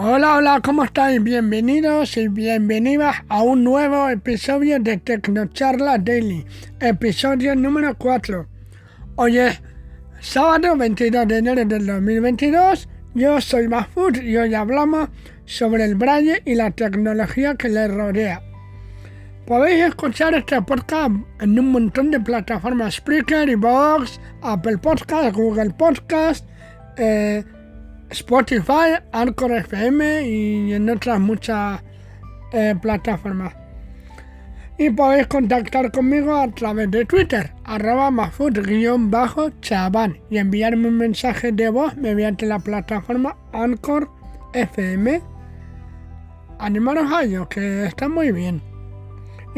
Hola, hola, ¿cómo estáis? Bienvenidos y bienvenidas a un nuevo episodio de Tecnocharla Daily, episodio número 4. Hoy es sábado 22 de enero del 2022, yo soy Mahfoud y hoy hablamos sobre el braille y la tecnología que le rodea. Podéis escuchar este podcast en un montón de plataformas Spreaker, Vox, Apple Podcast, Google Podcast, eh, Spotify, Anchor FM y en otras muchas eh, plataformas. Y podéis contactar conmigo a través de Twitter, arroba mafut-chaban y enviarme un mensaje de voz mediante la plataforma Anchor FM. Animaros a ello, que está muy bien.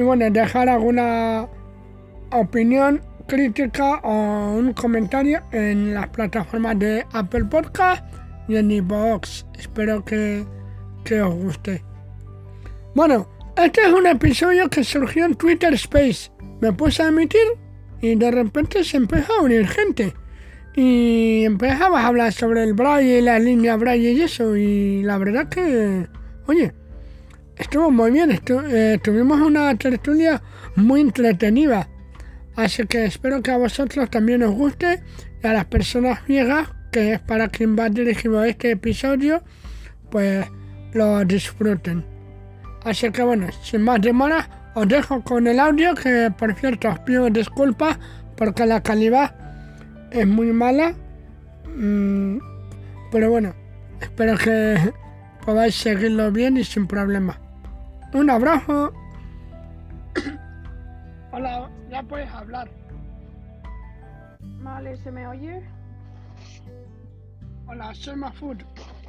Y bueno, dejar alguna opinión, crítica o un comentario en las plataformas de Apple Podcast y en iVoox. Espero que, que os guste. Bueno, este es un episodio que surgió en Twitter Space. Me puse a emitir y de repente se empezó a unir gente. Y empezaba a hablar sobre el braille, la línea braille y eso. Y la verdad que, oye, estuvo muy bien. Eh, tuvimos una tertulia muy entretenida. Así que espero que a vosotros también os guste y a las personas ciegas que es para quien va dirigido este episodio, pues lo disfruten. Así que bueno, sin más demora, os dejo con el audio que por cierto os pido disculpas porque la calidad es muy mala. Mm, pero bueno, espero que podáis seguirlo bien y sin problema. Un abrazo. Hola, ya puedes hablar. Vale, ¿se me oye? Hola, soy Mafud.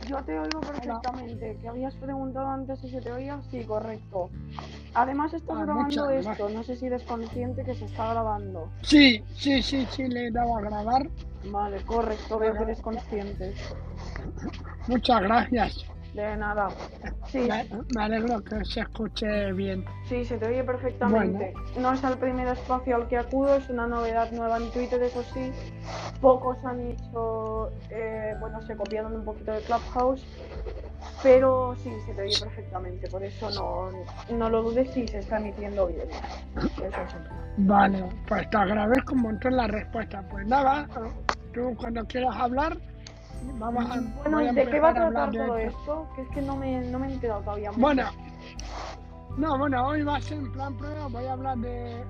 Yo te oigo perfectamente. ¿Que habías preguntado antes si se te oía? Sí, correcto. Además estás Ah, grabando muchas esto, no sé si eres consciente que se está grabando. Sí, sí, sí, sí, le he dado a grabar. Vale, correcto, veo que eres consciente. Muchas gracias. De nada. Sí, Me, me alegro que se escuche bien. sí, se te oye perfectamente. No es el primer espacio al que acudo, es una novedad nueva en Twitter, eso sí. Pocos han hecho, eh, bueno, se copiaron un poquito de Clubhouse, pero sí, se te oye perfectamente, por eso no, no lo dudes si se está emitiendo bien. Eso. Vale, pues te agradezco un montón la respuesta. Pues nada, tú cuando quieras hablar, vamos a. Bueno, a ¿de qué va a tratar todo esto? Que es que no me, no me he enterado todavía mucho. Bueno, no, bueno, hoy va a ser en plan prueba, voy a hablar de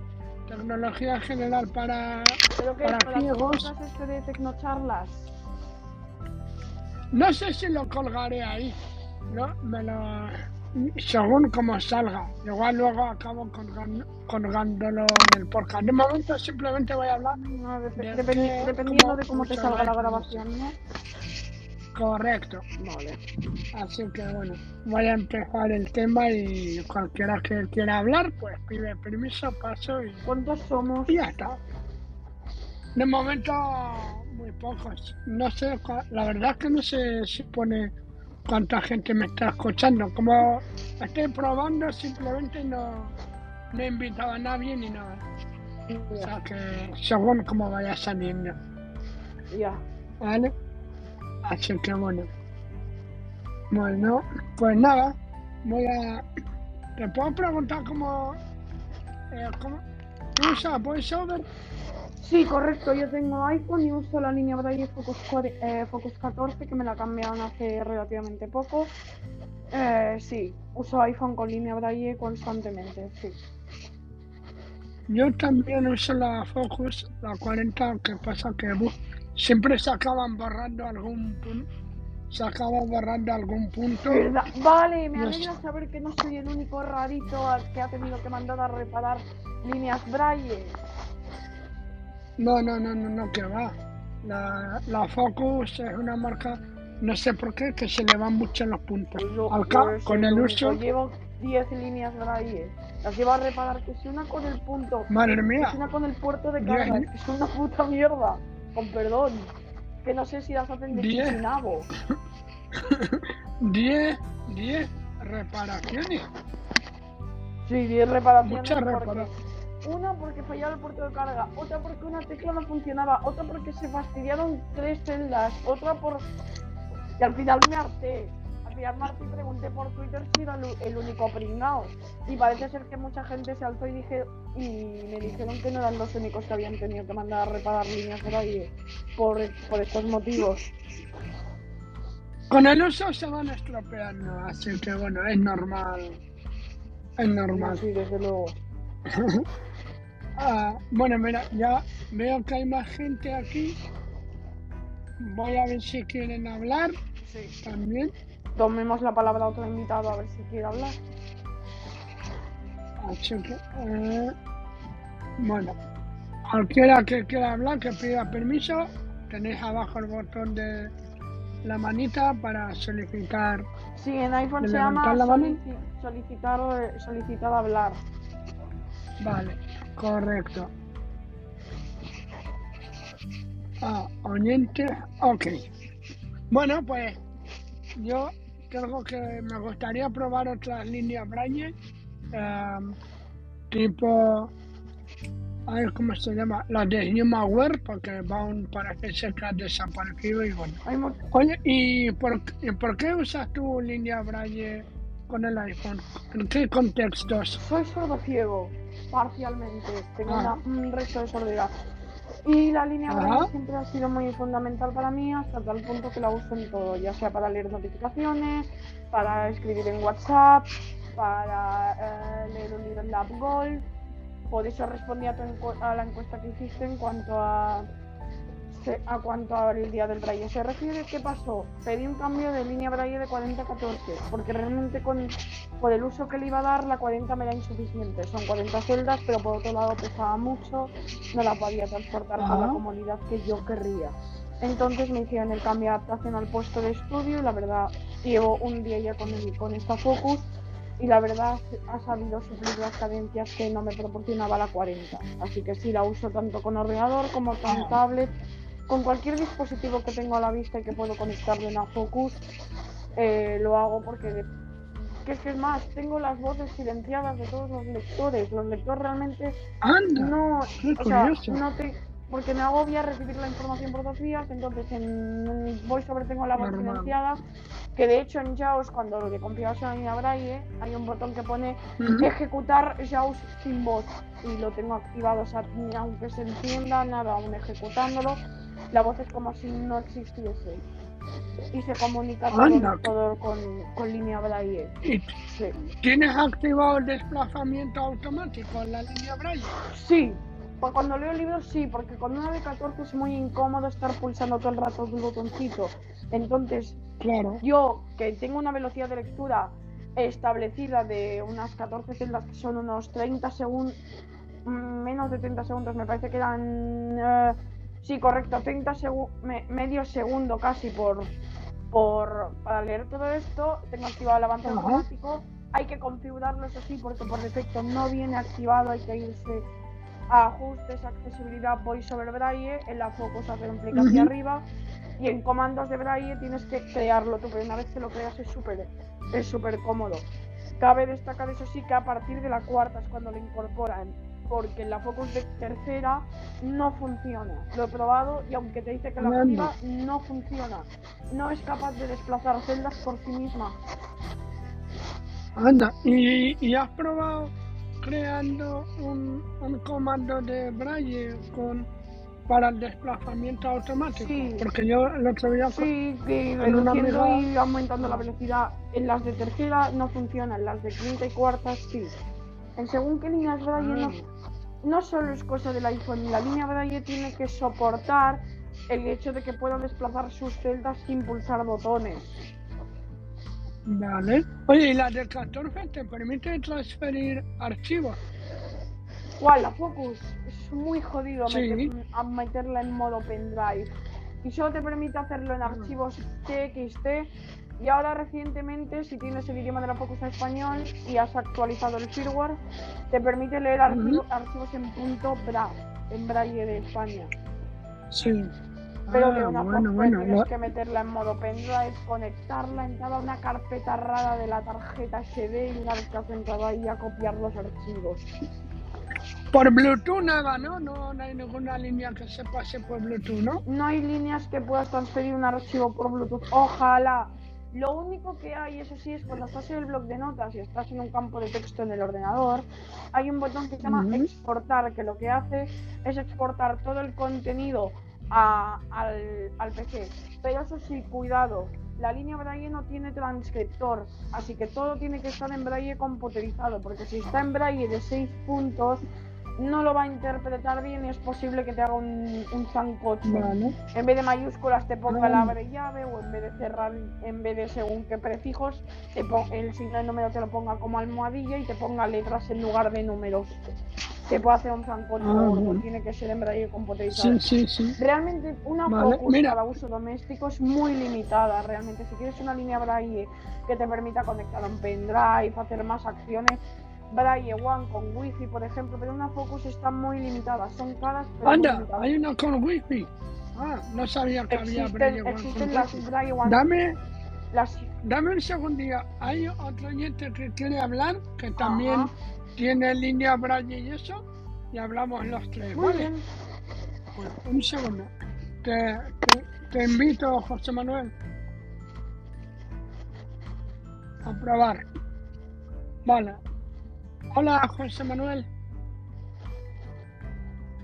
tecnología en general para. ¿Pero qué? para ¿Para ciegos. este de tecnocharlas? No sé si lo colgaré ahí, ¿no? Me lo. Según como salga. Igual luego acabo colgando- colgándolo en el podcast. De momento simplemente voy a hablar. No, de dependiendo de cómo te salga la y grabación, ¿no? Correcto. Vale. Así que bueno, voy a empezar el tema y cualquiera que quiera hablar, pues pide permiso, paso y, ¿Cuántos somos? y ya está. De momento, muy pocos. No sé, la verdad es que no sé si pone cuánta gente me está escuchando. Como estoy probando, simplemente no, no he invitado a nadie ni nada. O sea que según como vaya saliendo. Ya. ¿Vale? Así que bueno. Bueno, pues nada, voy a. ¿Te puedo preguntar cómo. Eh, cómo ¿Tú usas VoiceOver? Sí, correcto. Yo tengo iPhone y uso la línea Braille Focus, eh, Focus 14 que me la cambiaron hace relativamente poco. Eh, sí, uso iPhone con línea Braille constantemente, sí. Yo también uso la Focus, la 40, aunque pasa que bu, siempre se acaban borrando algún punto. Se acaba borrando algún punto. Vale, me alegra saber que no soy el único rarito al que ha tenido que mandar a reparar líneas Braille. No, no, no, no, no, que va. La, la Focus es una marca, no sé por qué, que se le van mucho los puntos. Yo- con el uso, Llevo 10 líneas Braille. Las llevo a reparar, que si una con el punto, madre que mía, si una con el puerto de carga, es que una puta mierda. Con perdón. Que no sé si las hacen de Diez. Chisinabo. 10, 10 reparaciones. Sí, 10 reparaciones Muchas reparaciones. Una porque fallaba el puerto de carga, otra porque una tecla no funcionaba, otra porque se fastidiaron tres celdas, otra por... Y al final me harté. Al final Martín pregunté por Twitter si era el único pringao. Y parece ser que mucha gente se alzó y dije y me dijeron que no eran los únicos que habían tenido que mandar a reparar líneas por ahí por, por estos motivos. Con el uso se van estropeando, así que bueno, es normal. Es normal. Sí, desde luego. Ah, bueno, mira, ya veo que hay más gente aquí. Voy a ver si quieren hablar. Sí. También. Tomemos la palabra a otro invitado a ver si quiere hablar. Así que, eh, bueno, cualquiera que quiera hablar, que pida permiso, tenéis abajo el botón de la manita para solicitar. Sí, en iPhone se llama solicitar, solicitar hablar. Vale, correcto. Ah, oyente, ok. Bueno, pues yo creo que me gustaría probar otras líneas Braille, em, tipo, a ver cómo se llama, las de Humaware, porque van para que se ha desaparecido y bueno. Oye, ¿y por, ¿y por qué usas tu línea Braille con el iPhone? ¿En qué contextos? Soy sordo ciego parcialmente, tengo ah. un resto de sordera. Y la línea Braille siempre ha sido muy fundamental para mí hasta tal punto que la uso en todo, ya sea para leer notificaciones, para escribir en WhatsApp, para eh, leer un libro en la Gold. Por eso respondí a, a la encuesta que hiciste en cuanto a a cuanto al día del braille se refiere, ¿qué pasó? Pedí un cambio de línea braille de 40 a 14, porque realmente con, por el uso que le iba a dar, la 40 me era insuficiente. Son 40 celdas, pero por otro lado pesaba mucho, no la podía transportar con la comodidad que yo querría. Entonces me hicieron el cambio de adaptación al puesto de estudio y la verdad llevo un día ya con, con esta Focus y la verdad ha sabido suplir las cadencias que no me proporcionaba la 40. Así que sí, la uso tanto con ordenador como con tablet con cualquier dispositivo que tengo a la vista y que puedo conectarle una Focus, eh, lo hago porque que es que es más, tengo las voces silenciadas de todos los lectores. Los lectores realmente no, o sea, no te, porque me agobia recibir la información por dos vías, entonces en VoiceOver tengo la voz silenciada, que de hecho en JAWS, cuando le configuras a la Braille, hay un botón que pone ejecutar JAWS sin voz, y lo tengo activado, o sea, aunque se entienda, nada, aún ejecutándolo, la voz es como si no existiese. Y se comunica todo, con, con, línea Braille. ¿Tienes activado el desplazamiento automático en la línea Braille? Sí, pues cuando leo libros sí, porque con una de 14 es muy incómodo estar pulsando todo el rato un botoncito. Entonces, claro. yo que tengo una velocidad de lectura establecida de unas 14 celdas que son unos 30 segundos, menos de 30 segundos, me parece que eran eh, Sí, correcto, 30 segundos, medio segundo casi por, por para leer todo esto. Tengo activado el avance automático. Hay que configurarlo, eso sí, porque por defecto no viene activado. Hay que irse a ajustes, accesibilidad, voice over braille. En la Focus hacer un clic hacia arriba. Y en comandos de braille tienes que crearlo tú, pero una vez que lo creas es súper es súper cómodo. Cabe destacar, eso sí, que a partir de la cuarta es cuando lo incorporan porque la Focus de tercera no funciona. Lo he probado y aunque te dice que la activa, no funciona. No es capaz de desplazar celdas por sí misma. Anda, ¿y, has probado creando un, comando de braille con para el desplazamiento automático? Sí. Porque yo el otro día... Sí, que reduciendo y aumentando la velocidad. En las de tercera no funcionan, en las de quinta y cuarta sí. En según qué líneas braille no, ah no solo es cosa del iPhone, la línea Braille tiene que soportar el hecho de que pueda desplazar sus celdas sin pulsar botones. Vale. Oye, ¿y la del 14 te permite transferir archivos? ¿Cuál? La Focus. Es muy jodido meterla en modo pendrive. Y solo te permite hacerlo en archivos TXT y ahora recientemente, si tienes el idioma de la Focus en español y has actualizado el firmware, te permite leer archivos en punto BRA, en braille de España. Sí. Pero ah, de una forma tienes que meterla en modo pendrive, conectarla, entrar a una carpeta rara de la tarjeta SD y una vez que has entrado ahí a copiar los archivos. Por Bluetooth nada, ¿no? ¿no? No hay ninguna línea que se pase por Bluetooth, ¿no? No hay líneas que puedas transferir un archivo por Bluetooth. Ojalá. Lo único que hay, eso sí, es cuando estás en el blog de notas. Y estás en un campo de texto en el ordenador, hay un botón que se llama exportar, que lo que hace es exportar todo el contenido a- al, al PC. Pero eso sí, cuidado, la línea Braille no tiene transcriptor, así que todo tiene que estar en Braille computerizado, porque si está en Braille de 6 puntos, no lo va a interpretar bien y es posible que te haga un, un sancocho. Vale. En vez de mayúsculas te ponga el Ah. abre llave o en vez de cerrar, en vez de según qué prefijos, te el signo de número te lo ponga como almohadilla y te ponga letras en lugar de números. Te puede hacer un sancocho Ah, bueno. tiene que ser en braille computerizado. Sí, sí, sí. Realmente una Vale, Focus mira. para uso doméstico es muy limitada. Realmente, si quieres una línea Braille que te permita conectar a un pendrive, hacer más acciones, Braille One con Wi-Fi, por ejemplo, pero una Focus está muy limitada. Son caras, pero Anda, hay una con wifi. Ah, no sabía que había Braille One existen con las. Braille One. Dame, Las, dame un segundillo. Hay otro oyente que quiere hablar, que también Ajá. tiene línea Braille y eso, y hablamos los tres, muy ¿vale? bien. Pues, un segundo. Te, te, te invito, José Manuel, a probar. Vale. Hola, José Manuel.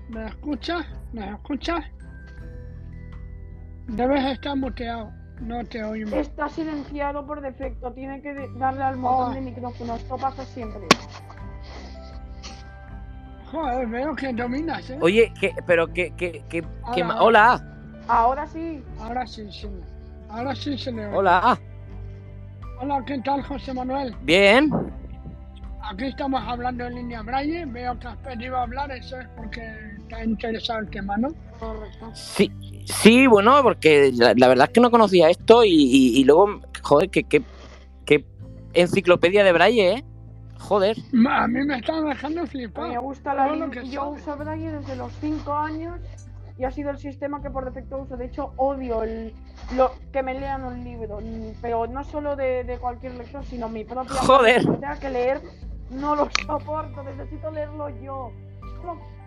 ¿Me escuchas? ¿Me escuchas? Debes estar muteado. No te oímos. Está silenciado por defecto. Tiene que darle al botón Ah. de micrófono. Esto pasa siempre. Joder, veo que dominas, ¿eh? Oye, que, pero que, que, que, que hola, Ahora sí. Ahora sí, sí. Ahora sí se le oye. hola, Hola, ¿qué tal, José Manuel? bien. Aquí estamos hablando en línea Braille. Veo que has pedido hablar, eso es porque te ha interesado el tema, ¿no? Correcto. Sí, sí, bueno, porque la, la verdad es que no conocía esto y, y- y luego, joder, que, que, que enciclopedia de Braille, ¿eh? Joder. A mí me está dejando Me flipado. gusta la que Yo sabe. uso Braille desde los 5 años y ha sido el sistema que por defecto uso. De hecho, odio el, lo, que me lean un libro. Pero no solo de, de cualquier lector, sino mi propia. Joder. Que tenga que leer, no lo soporto. Necesito leerlo yo.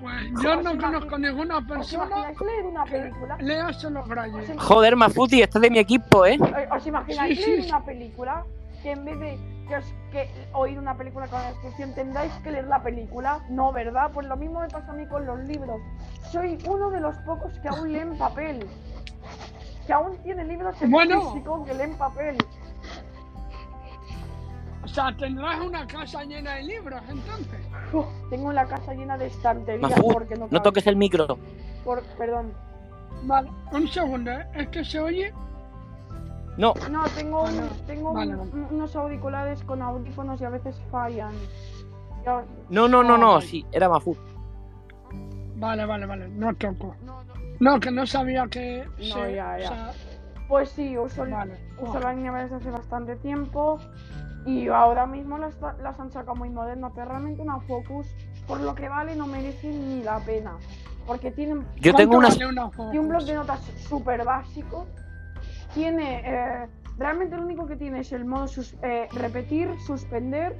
Pues yo ¿Os no conozco ninguna ¿Os persona imagináis leer una película? lea solo. Sí. Joder, Mafuti, este es de mi equipo, ¿eh? Eh, ¿Os imagináis Sí, sí, leer sí. una película que en vez de que, os- que oír una película con la descripción tengáis que leer la película? No, ¿verdad? Pues lo mismo me pasa a mí con los libros. Soy uno de los pocos que aún leen papel. Que aún tiene libros en Bueno. físico que leen papel. O sea, tendrás una casa llena de libros, entonces. Uf, tengo la casa llena de estanterías Mafu, porque no, no toques el micro. Por- perdón. Vale, un segundo, ¿eh? ¿Es que se oye? No, No, tengo, tengo Vale, un- vale. unos auriculares con audífonos y a veces fallan. Ya- no, no, no, no, Vale. sí, era Mafut. Vale, vale, vale, no toco. no, no. No, que no sabía que No, se- ya, ya. o sea, Pues sí, uso, Vale. uso la línea desde hace bastante tiempo y ahora mismo las, las han sacado muy modernas, pero realmente una Focus, por lo que vale, no merece ni la pena. Porque tienen, Yo ¿cuánto tengo vale una tiene un blog de notas súper básico. Tiene, eh, realmente lo único que tiene es el modo sus- eh, repetir, suspender,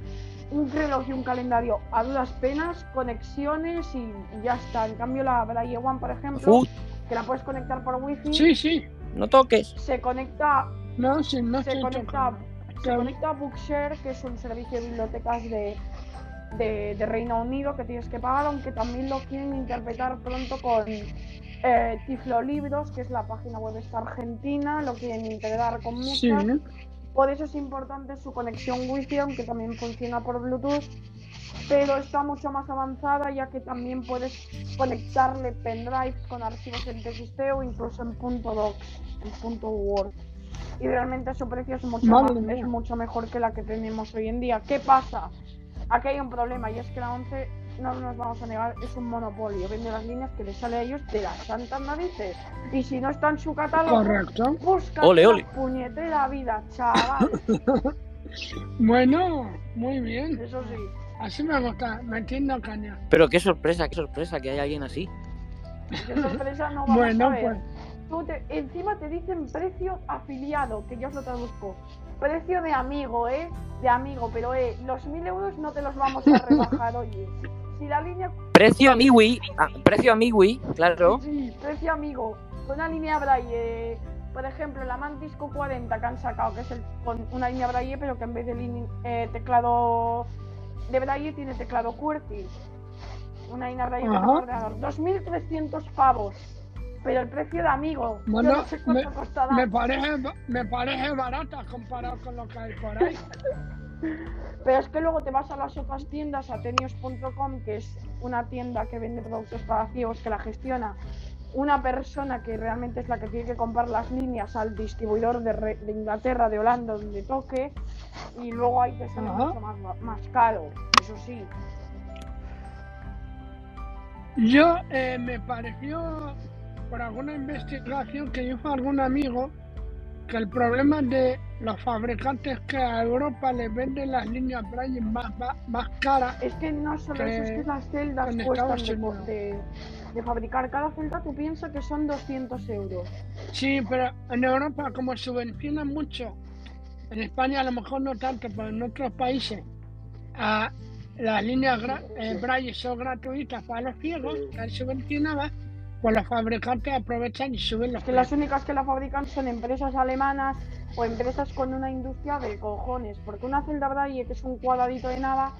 un reloj y un calendario a duras penas, conexiones y, y ya está. En cambio la Braille One, por ejemplo, Mafut, que la puedes conectar por wifi, Sí, sí. no toques. se conecta No, sí, no se conecta, tocando. Se conecta a Bookshare, que es un servicio de bibliotecas de, de, de Reino Unido que tienes que pagar, aunque también lo quieren interpretar pronto con eh, Tiflo Libros, que es la página web esta argentina, lo quieren integrar con muchas. Sí, Por eso es importante su conexión Wi-Fi, aunque también funciona por Bluetooth, pero está mucho más avanzada ya que también puedes conectarle pendrives con archivos en TXT o incluso en punto .docs, en punto .word. Y realmente su precio es mucho, más- es mucho mejor que la que tenemos hoy en día. ¿Qué pasa? Aquí hay un problema y es que la 11, no nos vamos a negar, es un monopolio. Vende las líneas que les sale a ellos de las santas narices. Y si no está en su catálogo, correcto. busca Ole, la ole. puñetera vida, chaval. Bueno, muy bien. Eso sí. Así me gusta, metiendo caña. Pero qué sorpresa, qué sorpresa que hay alguien así. Qué sorpresa no vamos Bueno, a ver. pues. Tú te- encima te dicen precio afiliado, que yo os lo traduzco. Precio de amigo, ¿eh? De amigo, pero eh, los mil euros no te los vamos a rebajar, oye. si la línea. Precio amigui, ah, precio amigui, claro. Sí, precio amigo. Con una línea Braille, por ejemplo, la Mantis Q40 que han sacado, que es el, con una línea Braille, pero que en vez de eh, teclado de Braille tiene teclado QWERTY. Una línea Braille Ajá. ordenador. 2.300 pavos. Pero el precio de amigo. Yo no sé cuánto me- costará. Me parece, me parece barata comparado con lo que hay por ahí. Pero es que luego te vas a las otras tiendas, a tenios.com, que es una tienda que vende productos para ciegos, que la gestiona una persona que realmente es la que tiene que comprar las líneas al distribuidor de, re- de Inglaterra, de Holanda, donde toque, y luego ahí te sale Ajá. mucho más, más caro, eso sí. Yo eh, me pareció, por alguna investigación que hizo algún amigo, que el problema de los fabricantes que a Europa les venden las líneas Braille más, más, más caras. Es que no solo Que eso, es que las celdas cuestan de, de- fabricar. Cada celda tú piensas que son 200 euros. Sí, pero en Europa como subvencionan mucho, en España a lo mejor no tanto, pero en otros países, a las líneas eh, Braille son gratuitas para los ciegos, están subvencionadas, pues los fabricantes aprovechan y suben los que las únicas que la fabrican son empresas alemanas o empresas con una industria de cojones, porque una celda Braille, que es un cuadradito de nada,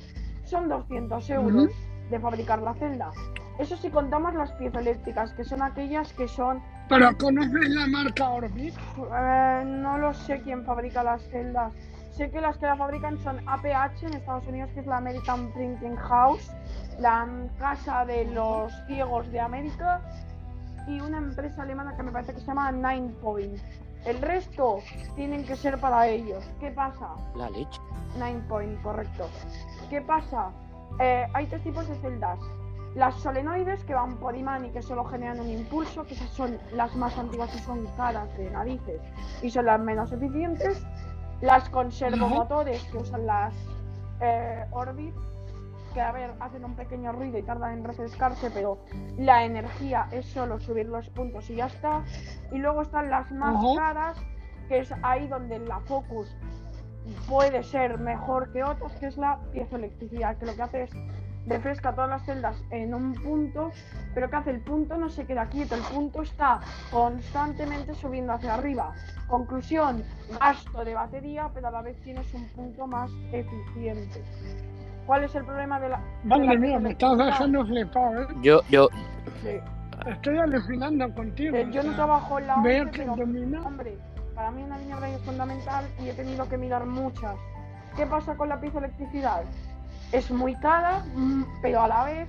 son 200 euros de fabricar la celda. Eso si contamos las piezoeléctricas, que son aquellas que son, Pero ¿conoces la marca Orbit? eh, no lo sé quién fabrica las celdas. Sé que las que la fabrican son APH en Estados Unidos, que es la American Printing House, la casa de los ciegos de América, y una empresa alemana que me parece que se llama Nine Point. El resto tienen que ser para ellos. ¿Qué pasa? La leche. Nine Point, correcto. ¿Qué pasa? Eh, hay tres tipos de celdas. Las solenoides que van por imán y que solo generan un impulso, que esas son las más antiguas y son caras de narices y son las menos eficientes. Las con servomotores que usan las eh, Orbit, que a ver, hacen un pequeño ruido y tardan en refrescarse, pero la energía es solo subir los puntos y ya está. Y luego están las más Ajá. caras, que es ahí donde la Focus puede ser mejor que otras, que es la piezoelectricidad, que lo que hace es refresca todas las celdas en un punto, pero que hace el punto no se queda quieto, el punto está constantemente subiendo hacia arriba. Conclusión, gasto de batería, pero a la vez tienes un punto más eficiente. ¿Cuál es el problema de la... de Madre la mía, me estás dejando flipado, ¿eh? Yo, yo, Sí. Estoy alucinando contigo. Eh, yo no trabajo en la que pero domina. Hombre, para mí una línea es fundamental y he tenido que mirar muchas. ¿Qué pasa con la piezoelectricidad? Es muy cara, mm, pero a la vez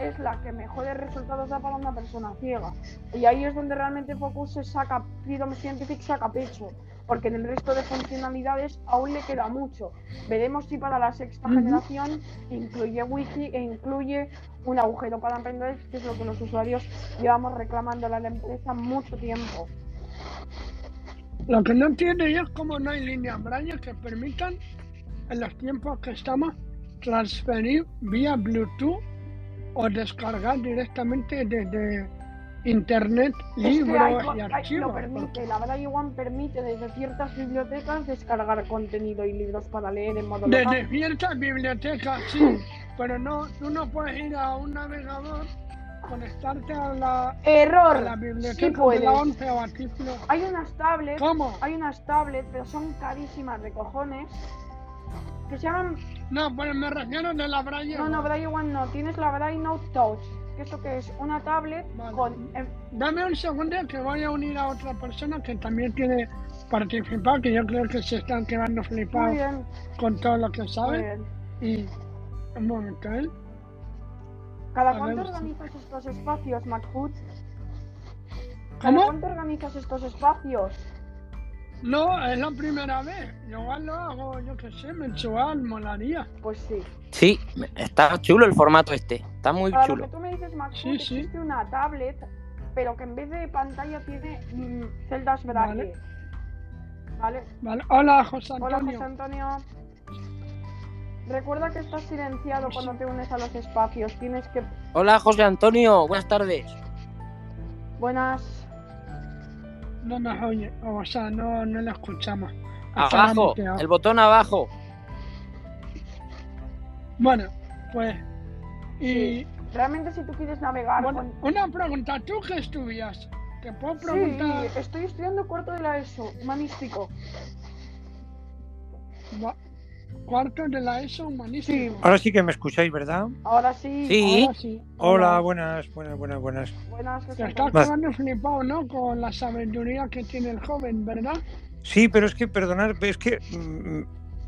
es la que mejores resultados da para una persona ciega. Y ahí es donde realmente Focus se saca, Freedom Scientific saca pecho, porque en el resto de funcionalidades aún le queda mucho. Veremos si para la sexta generación incluye wiki e incluye un agujero para pendrive, que es lo que los usuarios llevamos reclamándole a la empresa mucho tiempo. Lo que no entiendo yo es cómo no hay líneas Braille que permitan, en los tiempos que estamos, transferir vía Bluetooth o descargar directamente desde internet Es que libros y archivos. lo permite, la Braille One permite desde ciertas bibliotecas descargar contenido y libros para leer en modo Desde local. ciertas bibliotecas, sí, pero no, tú no puedes ir a un navegador, conectarte a la, a la Error, biblioteca sí de la 11 o a. Hay unas tablets, ¿Cómo? hay unas tablets, pero son carísimas de cojones, que se llaman, No, pues me refiero de la Braille. no, no, Braille One no, tienes la Braille Note Touch, que esto que es una tablet Vale. con, em, Dame un segundo que voy a unir a otra persona que también tiene participado, que yo creo que se están quedando flipados con todo lo que saben. Y un momento, ¿eh? ¿Cada A cuánto ver, organizas estos espacios, McFood? ¿Cada ¿Cómo? cuánto organizas estos espacios? No, es la primera vez. Igual lo hago, yo qué sé, mensual, molaría. Pues sí. sí, está chulo el formato este. Está muy Para lo chulo. que tú me dices, Max, Sí, sí. existe una tablet, pero que en vez de pantalla tiene mm, celdas Braille. Vale. Vale. Hola, José Hola, Antonio. José Antonio. Recuerda que estás silenciado cuando te unes a los espacios. Tienes que. Hola, José Antonio. Buenas tardes. Buenas. No nos oye, o sea, no, no lo escuchamos. Abajo, el botón abajo. Bueno, pues Y Realmente si tú quieres navegar bueno, con... una pregunta, ¿tú qué estudias? ¿Te puedo preguntar? Sí, estoy estudiando cuarto de la ESO, humanístico. Va- Cuarto de la ESO humanístico. Sí. Ahora sí que me escucháis, ¿verdad? Ahora sí. Sí. Ahora sí. Hola, buenas, buenas, buenas, buenas. Buenas, Te estás quedando flipado, ¿no? Con la sabiduría que tiene el joven, ¿verdad? Sí, pero es que, perdonad, es que, mm,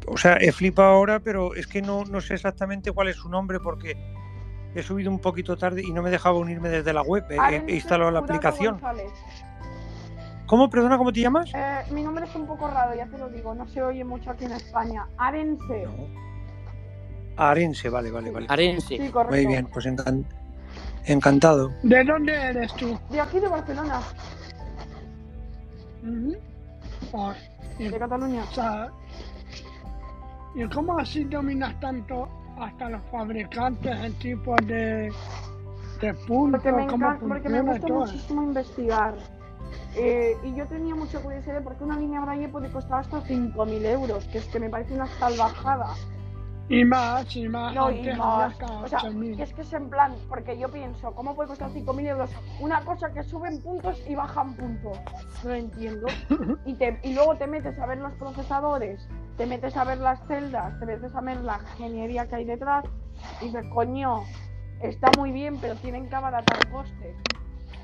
o sea, he flipado ahora, pero es que no, no sé exactamente cuál es su nombre porque he subido un poquito tarde y no me dejaba unirme desde la web. He- He, instalado la aplicación. González. ¿Cómo, perdona, cómo te llamas? Eh, mi nombre es un poco raro, ya te lo digo, no se oye mucho aquí en España. Arense. Arense, vale, vale, vale. Arense. Sí, correcto. Muy bien, pues encan- encantado. ¿De dónde eres tú? De aquí de Barcelona, y, de Cataluña. o sea, ¿y cómo así dominas tanto hasta los fabricantes, el tipo de, de puntos, Porque me, porque me gusta todo? muchísimo investigar. Eh, y yo tenía mucha curiosidad de por qué una línea Braille puede costar hasta 5.000 euros, que es que me parece una salvajada. Y más, y más, No, y más. O sea, 8.000. que es que es en plan, porque yo pienso, ¿cómo puede costar 5.000 euros una cosa que suben puntos y bajan puntos? No entiendo. Y, te, y luego te metes a ver los procesadores, te metes a ver las celdas, te metes a ver la ingeniería que hay detrás y dices, coño, está muy bien, pero tienen que abaratar costes.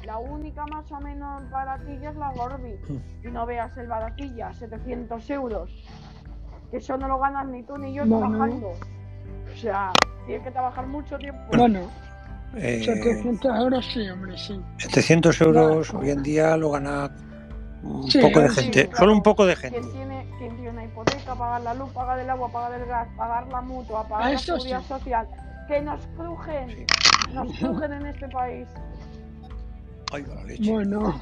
La única más o menos baratilla es la Gorby. Y no veas el baratilla, 700 euros. Que eso no lo ganas ni tú ni yo No, no. trabajando. O sea, tienes que trabajar mucho tiempo. Bueno, Eh, 700 euros sí, hombre, sí. 700 euros hoy en día lo gana un Sí, poco de sí, gente, claro. solo un poco de quien gente. tiene, quien tiene una hipoteca, pagar la luz, pagar el agua, pagar el gas, pagar la mutua, pagar Eso la seguridad sí. social, que nos crujen, Sí. nos crujen en este país. Ay, va la leche. Bueno.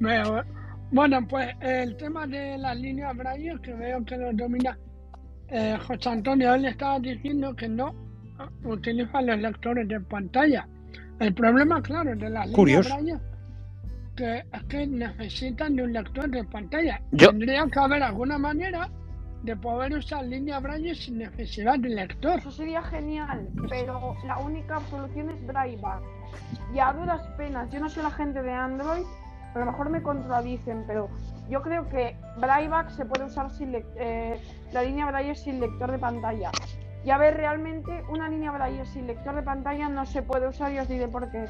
Bueno, pues el tema de las líneas Braille, que veo que lo domina eh, José Antonio, él estaba diciendo que no ah, utiliza los lectores de pantalla. El problema, claro, de las Curioso. líneas Braille que es que necesitan de un lector de pantalla. Yo- Tendría que haber alguna manera de poder usar líneas Braille sin necesidad de lector. Eso sería genial, pero la única solución es Brailleback. Y a duras penas, yo no soy la gente de Android, a lo mejor me contradicen, pero yo creo que Brailleback se puede usar sin eh, la línea Braille sin lector de pantalla. Y a ver, realmente una línea Braille sin lector de pantalla no se puede usar y os diré por qué.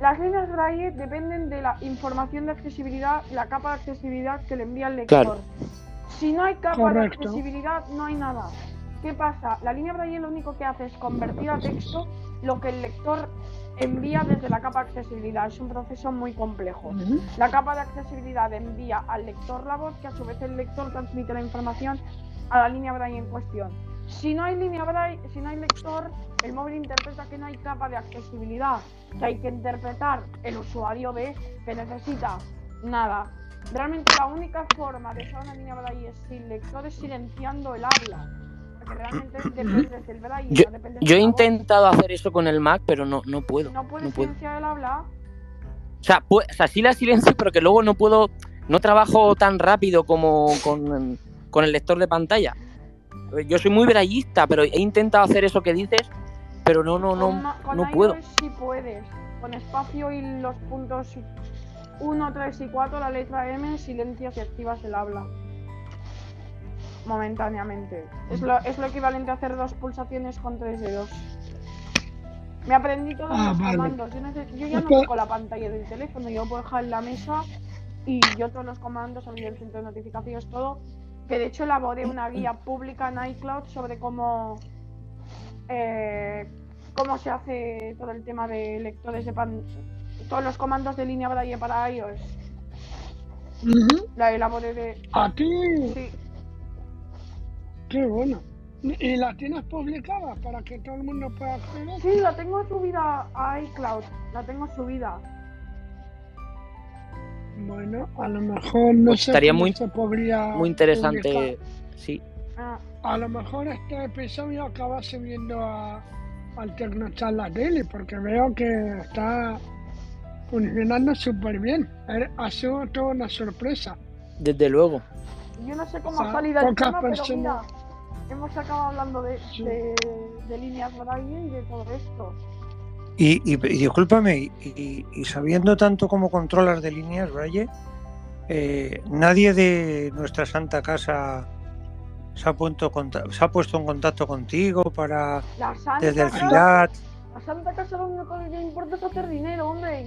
Las líneas Braille dependen de la información de accesibilidad, la capa de accesibilidad que le envía el lector. Claro. Si no hay capa Correcto. de accesibilidad, no hay nada. ¿Qué pasa? La línea Braille lo único que hace es convertir a texto lo que el lector envía desde la capa de accesibilidad. Es un proceso muy complejo. La capa de accesibilidad envía al lector la voz, que a su vez el lector transmite la información a la línea Braille en cuestión. Si no hay línea Braille, si no hay lector, el móvil interpreta que no hay capa de accesibilidad, que hay que interpretar. El usuario ve que necesita nada. Realmente la única forma de usar una línea Braille sin lector es silenciando el habla. Porque realmente dependes del Braille, Yo, no dependes yo he voz. intentado hacer eso con el Mac, pero no, no puedo. No puedes no silenciar el habla. O sea, pu- o sea, sí la silencio, pero que luego no puedo, no trabajo tan rápido como con, con el lector de pantalla. Yo soy muy brayista, pero he intentado hacer eso que dices, pero no, no, Con no, con no puedo. sí puedes. Con espacio y los puntos 1, 3 y 4, la letra M, silencias y activas el habla. Momentáneamente. Es lo, es lo equivalente a hacer dos pulsaciones con tres dedos. Me aprendí todos Ah, los vale. comandos. Yo, ya no toco la pantalla del teléfono, yo puedo dejar en la mesa y yo todos los comandos, abrir el centro de notificaciones, todo. Que de hecho elaboré una guía pública en iCloud sobre cómo eh, cómo se hace todo el tema de lectores de pan todos los comandos de línea Braille para iOS. Ujú. La elaboré de Aquí, sí, qué bueno. ¿Y la tienes publicada para que todo el mundo pueda acceder? sí, la tengo subida a iCloud, la tengo subida. Bueno, a lo mejor no sé Estaría cómo muy- se podría Muy interesante, publicar. sí. Ah, A lo mejor este episodio acaba subiendo a, al Tecnocharla Daily porque veo que está funcionando súper bien. Er- Ha sido toda una sorpresa. Desde luego. yo no sé cómo O sea, ha salido el tema, pero mira, hemos acabado hablando de, de, de líneas Braille y de todo esto. Y, y, y discúlpame, y, y, sabiendo tanto cómo controlas de líneas, Braille, eh, nadie de nuestra santa casa se ha, puesto, se ha puesto en contacto contigo para desde el FILAT. La santa casa lo único que me importa es hacer dinero, hombre.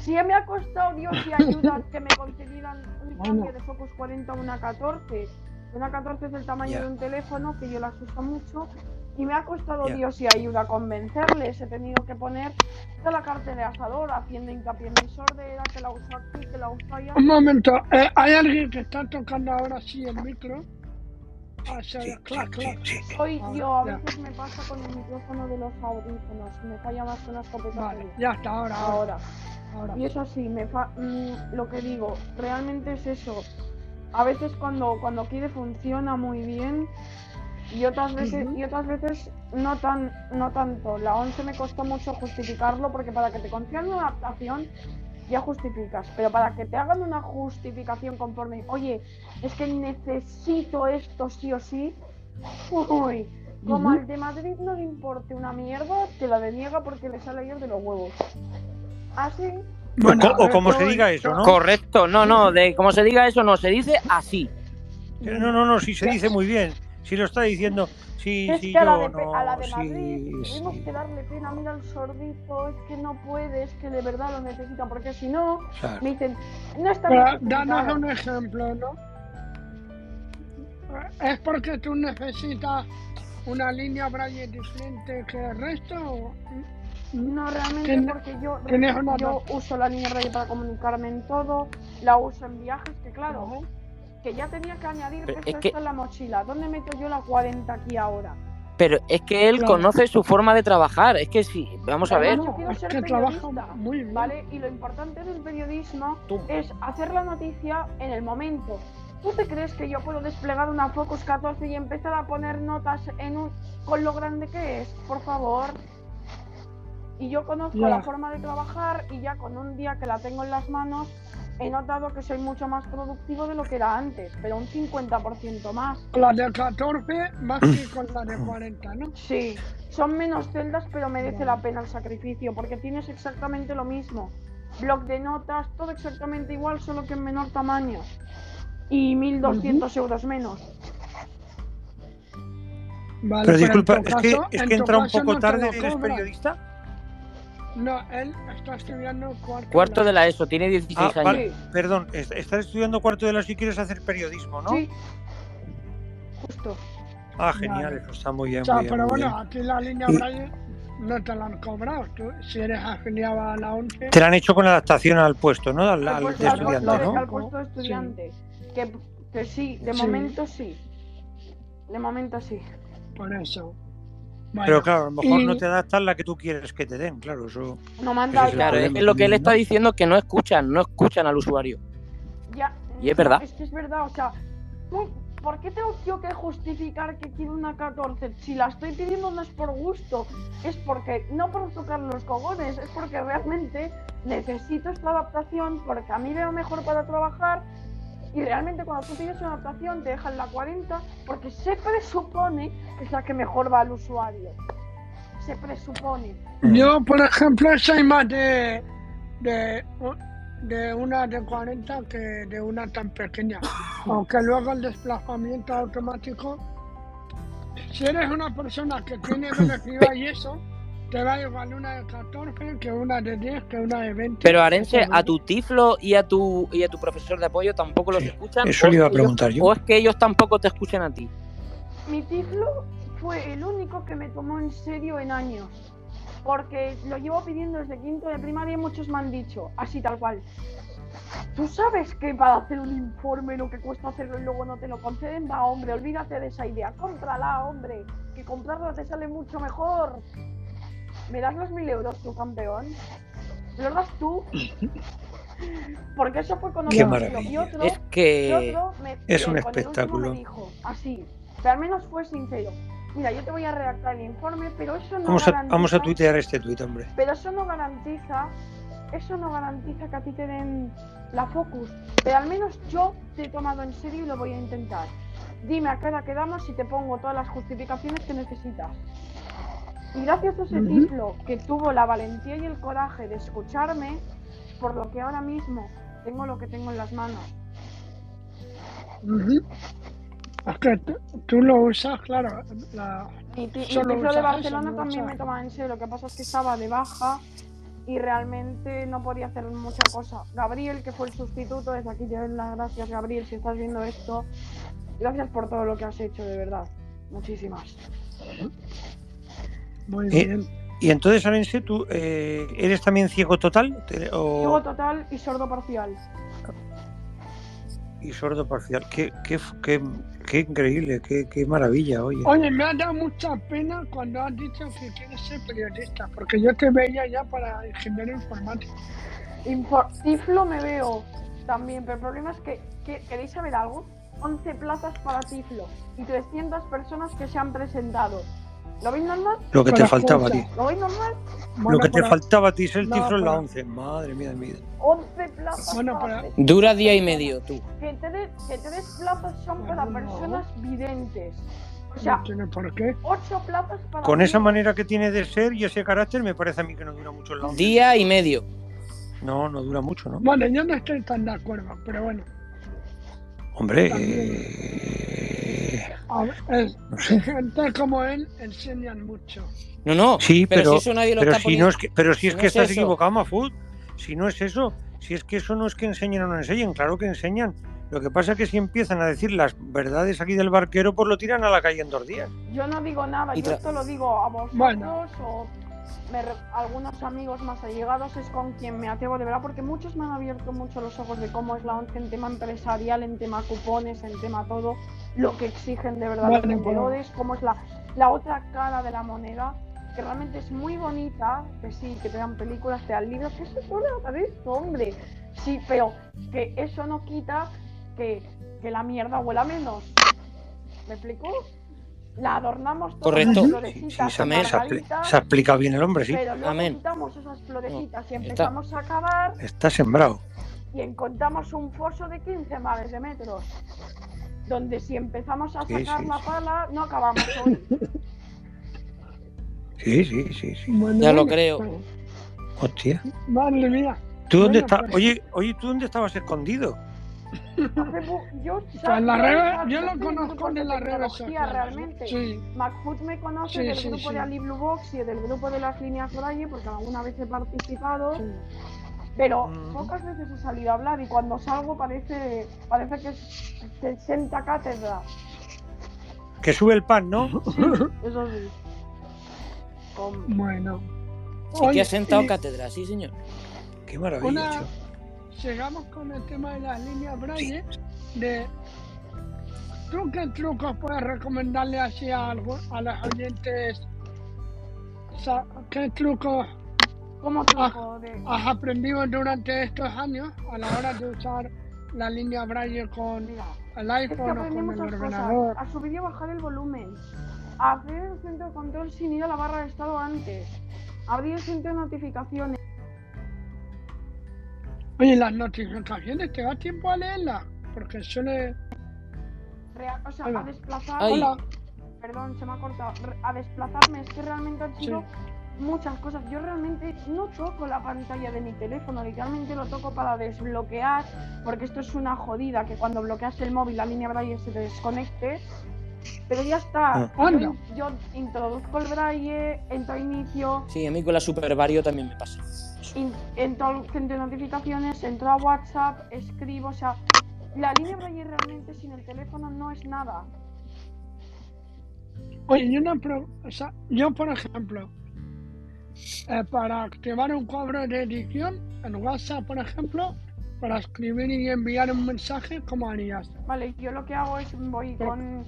Si me ha costado Dios y ayuda que me concedieran un cambio de Focus 40 a una 14. Una 14 es el tamaño yeah. de un teléfono, que yo las uso mucho, y me ha costado yeah. Dios y ayuda convencerles. He tenido que poner toda la carta de asador, haciendo hincapié en mi sordera, que la uso aquí, que la uso allá. Un momento, eh, hay alguien que está tocando ahora sí el micro. Ah, sí, sí, clac, clac. Sí, Soy yo, a veces me pasa con el micrófono de los audífonos, me falla más que una escopeta. Vale, ya está, ahora. Ahora. ahora. Y eso sí, me fa mm, lo que digo, realmente es eso. A veces cuando, cuando quiere funciona muy bien y otras veces, uh -huh. y otras veces no tan, no tanto. La 11 me costó mucho justificarlo porque para que te confíen una adaptación ya justificas, pero para que te hagan una justificación conforme, oye, es que necesito esto sí o sí, uy, como uh -huh. al de Madrid no le importe una mierda, te la deniega porque le sale ayer de los huevos. Así. Bueno, o, o como se diga eso, ¿no? Correcto, no, no, de como se diga eso no, se dice así. No, no, no, sí se dice muy bien. Si lo está diciendo, sí, es sí, que a la yo de, no, a la de sí, Madrid sí. tuvimos que darle pena, mira el sordito, es que no puede, es que de verdad lo necesita, porque si no, Claro. me dicen, no está Pero justificado. danos un ejemplo, ¿no? ¿Es porque tú necesitas una línea braille diferente que el resto? o- No, realmente porque yo, yo uso la línea braille para comunicarme en todo, la uso en viajes, que claro, que ya tenía que añadir Pero peso es que- extra en la mochila. ¿Dónde meto yo la 40 aquí ahora? Pero es que él Claro. conoce su forma de trabajar. Es que sí, vamos a ver. yo No, es ser que trabaja muy bien. ¿Vale? Y lo importante del periodismo Tú. es hacer la noticia en el momento. ¿Tú te crees que yo puedo desplegar una Focus 14 y empezar a poner notas en un con lo grande que es? Por favor. Y yo conozco la forma de trabajar y ya con un día que la tengo en las manos he notado que soy mucho más productivo de lo que era antes, pero un 50% más. La de 14 más que con la de 40, ¿no? Sí, son menos celdas, pero merece la pena el sacrificio, porque tienes exactamente lo mismo. Bloc de notas, todo exactamente igual, solo que en menor tamaño. Y 1.200 euros menos. Vale, Pero en disculpa, es que, es en que entra un poco no tarde, ¿eres periodista? No, él está estudiando cuarto. Cuarto de la ESO, tiene 16 Ah, años. vale, perdón, est- estás estudiando cuarto de la si quieres hacer periodismo, ¿no? Sí. Justo. Ah, genial, Vale. eso está muy bien. O sea, muy bien, pero muy bueno, bien. aquí la línea Y- Braille no te la han cobrado. Tú, si eres afiliado a la 11, Te la han hecho con adaptación al puesto, ¿no? Al, Al al puesto, de al estudiante, de- ¿no? al puesto de estudiante. Que, que sí, de Sí. momento sí. De momento sí. por eso. Bueno, Pero claro, a lo mejor y- no te adaptan la que tú quieres que te den, claro, eso. No dado es. Claro, es lo que él está diciendo que no escuchan, no escuchan al usuario. Ya, Y es verdad. Es que es verdad, o sea, tú, ¿por qué tengo yo que justificar que quiero una 14? Si la estoy pidiendo no es por gusto, es porque, no por tocar los cogones, es porque realmente necesito esta adaptación, porque a mí veo mejor para trabajar. Y realmente cuando tú pides una adaptación te dejan la 40 porque se presupone que es la que mejor va al usuario. Se presupone. Yo, por ejemplo, soy más de, de, de una de 40 que de una tan pequeña. Aunque luego el desplazamiento automático, si eres una persona que tiene velocidad y eso, te va igual una de 14 que una de 10 que una de 20. Pero Arense, a tu tiflo y a tu y a tu profesor de apoyo tampoco los Sí, escuchan. eso o le iba es a que ellos- preguntar yo. O es que ellos tampoco te escuchan a ti. Mi tiflo fue el único que me tomó en serio en años. Porque lo llevo pidiendo desde quinto de primaria y muchos me han dicho, así tal cual. ¿Tú sabes que para hacer un informe lo que cuesta hacerlo y luego no te lo conceden? Va, hombre, olvídate de esa idea. Cómprala, hombre. Que comprarla te sale mucho mejor. ¿Me das los mil euros, tu campeón? ¿Me los das tú? Porque eso fue con Qué maravilla. Y otro, Es que otro me- Es un espectáculo. Me dijo, así, pero al menos fue sincero. Mira, yo te voy a redactar el informe, pero eso no Vamos a, garantiza, vamos a tuitear este tuit, hombre. pero eso no garantiza, eso no garantiza que a ti te den la focus. Pero al menos yo te he tomado en serio y lo voy a intentar. Dime a qué hora quedamos y te pongo todas las justificaciones que necesitas. Y gracias a ese Ujú. tiflo que tuvo la valentía y el coraje de escucharme, por lo que ahora mismo tengo lo que tengo en las manos. Es que tú, lo usas, claro. La... Mi Solo tiflo usas de Barcelona también me tomaba en serio. Lo que pasa es que estaba de baja y realmente no podía hacer mucha cosa. Gabriel, que fue el sustituto, desde aquí te doy las gracias, Gabriel, si estás viendo esto. Gracias por todo lo que has hecho, de verdad. Muchísimas. Muy Eh. Y entonces, Arense, ¿tú eh, eres también ciego total? Te- o- Ciego total y sordo parcial. y sordo parcial. Qué, qué, qué, qué increíble, qué, qué maravilla, oye. Oye, me ha dado mucha pena cuando has dicho que quieres ser periodista, porque yo te veía ya para ingeniero informático. Info- Tiflo me veo también, pero el problema es que, que- ¿queréis saber algo? 11 plazas para Tiflo y 300 personas que se han presentado. ¿Lo veis normal? Lo que te faltaba a ti. ¿Lo veis normal? Lo Bueno, que te faltaba a ti es el No, tiflo en la pero- 11. Madre mía de mi vida. 11 plazas Bueno, para Dura día y medio, tú. que de- que te des plazas son para No. personas videntes. O No sea, tiene por qué. 8 plazas para Con esa manera que tiene de ser y ese carácter, me parece a mí que no dura mucho en la 11. Día y medio. No, no dura mucho, ¿no? Bueno, yo no estoy tan de acuerdo, pero bueno. Hombre, eh, ver, gente como él enseñan mucho. No, no. Sí, pero, pero, si eso nadie lo pero está si poniendo. no es que, pero si es que es estás eso. equivocado, Mafud. Si no es eso, si es que eso no es que enseñen o no enseñen, claro que enseñan. Lo que pasa es que si empiezan a decir las verdades aquí del barquero, pues lo tiran a la calle en dos días. Yo no digo nada, Y yo esto lo digo a vosotros Bueno. o me algunos amigos más allegados es con quien me atrevo de verdad, porque muchos me han abierto mucho los ojos de cómo es la ONCE en tema empresarial, en tema cupones, en tema todo, lo que exigen de verdad los Bueno, bueno. vendedores, cómo es la, la otra cara de la moneda, que realmente es muy bonita, que sí, que te dan películas, te dan libros, que eso es una de esto, hombre. Sí, pero que eso no quita que, que la mierda huela menos. ¿Me explico? La adornamos todas Correcto. las Sí, florecitas se, Amén. se, apli- margaritas, se ha explicado bien el hombre, sí. pero luego Amén. quitamos esas florecitas y está. empezamos a cavar Está sembrado. y encontramos un foso de 15 mares de metros. Donde si empezamos a Sí, sacar sí, la pala, no acabamos hoy. Sí, sí, sí, sí. Bueno, Ya lo creo. pues, Hostia. Madre mía. ¿Tú dónde Bueno, estás? pues- Oye, oye, ¿tú dónde estabas escondido? Yo, Pues en la red- yo lo conozco de redes tecnología, realmente. Sí, MacFood me conoce Sí, del sí, grupo sí. de Ali Blue Box y del grupo de las líneas Braille, porque alguna vez he participado, sí. pero Ujú. pocas veces he salido a hablar y cuando salgo parece, parece que es 60 cátedra. Que sube el pan, ¿no? Eso sí. Con- Bueno. Y que ha sentado cátedra, sí, señor. Qué maravilla, una. Llegamos con el tema de las líneas Braille. De, ¿Tú qué trucos puedes recomendarle así a, algu- a los oyentes? O sea, ¿Qué trucos como truco de... has aprendido durante estos años a la hora de usar la línea Braille con Mira, el es que iPhone o con el ordenador? cosas. A subir y bajar el volumen. A hacer el centro de control sin ir a la barra de estado antes. Abrir el centro de notificaciones. Oye, las notificaciones, ¿te da tiempo a leerlas? Porque suele... o sea, Hola. a desplazar. Ay. Hola. Perdón, se me ha cortado. A desplazarme. Es que realmente han sido Sí. muchas cosas. Yo realmente no toco la pantalla de mi teléfono. Literalmente lo toco para desbloquear. Porque esto es una jodida. Que cuando bloqueas el móvil, la línea braille se te desconecte. Pero ya está. Ah. Yo, yo introduzco el braille, entro a inicio, Sí, a mí con la Super Vario también me pasa. Entro al centro de notificaciones, entro a WhatsApp, escribo, o sea, la línea braille realmente sin el teléfono no es nada. Oye, yo, pro- o sea, yo por ejemplo, eh, para activar un cuadro de edición en WhatsApp, por ejemplo, para escribir y enviar un mensaje, ¿cómo harías? Vale, yo lo que hago es voy con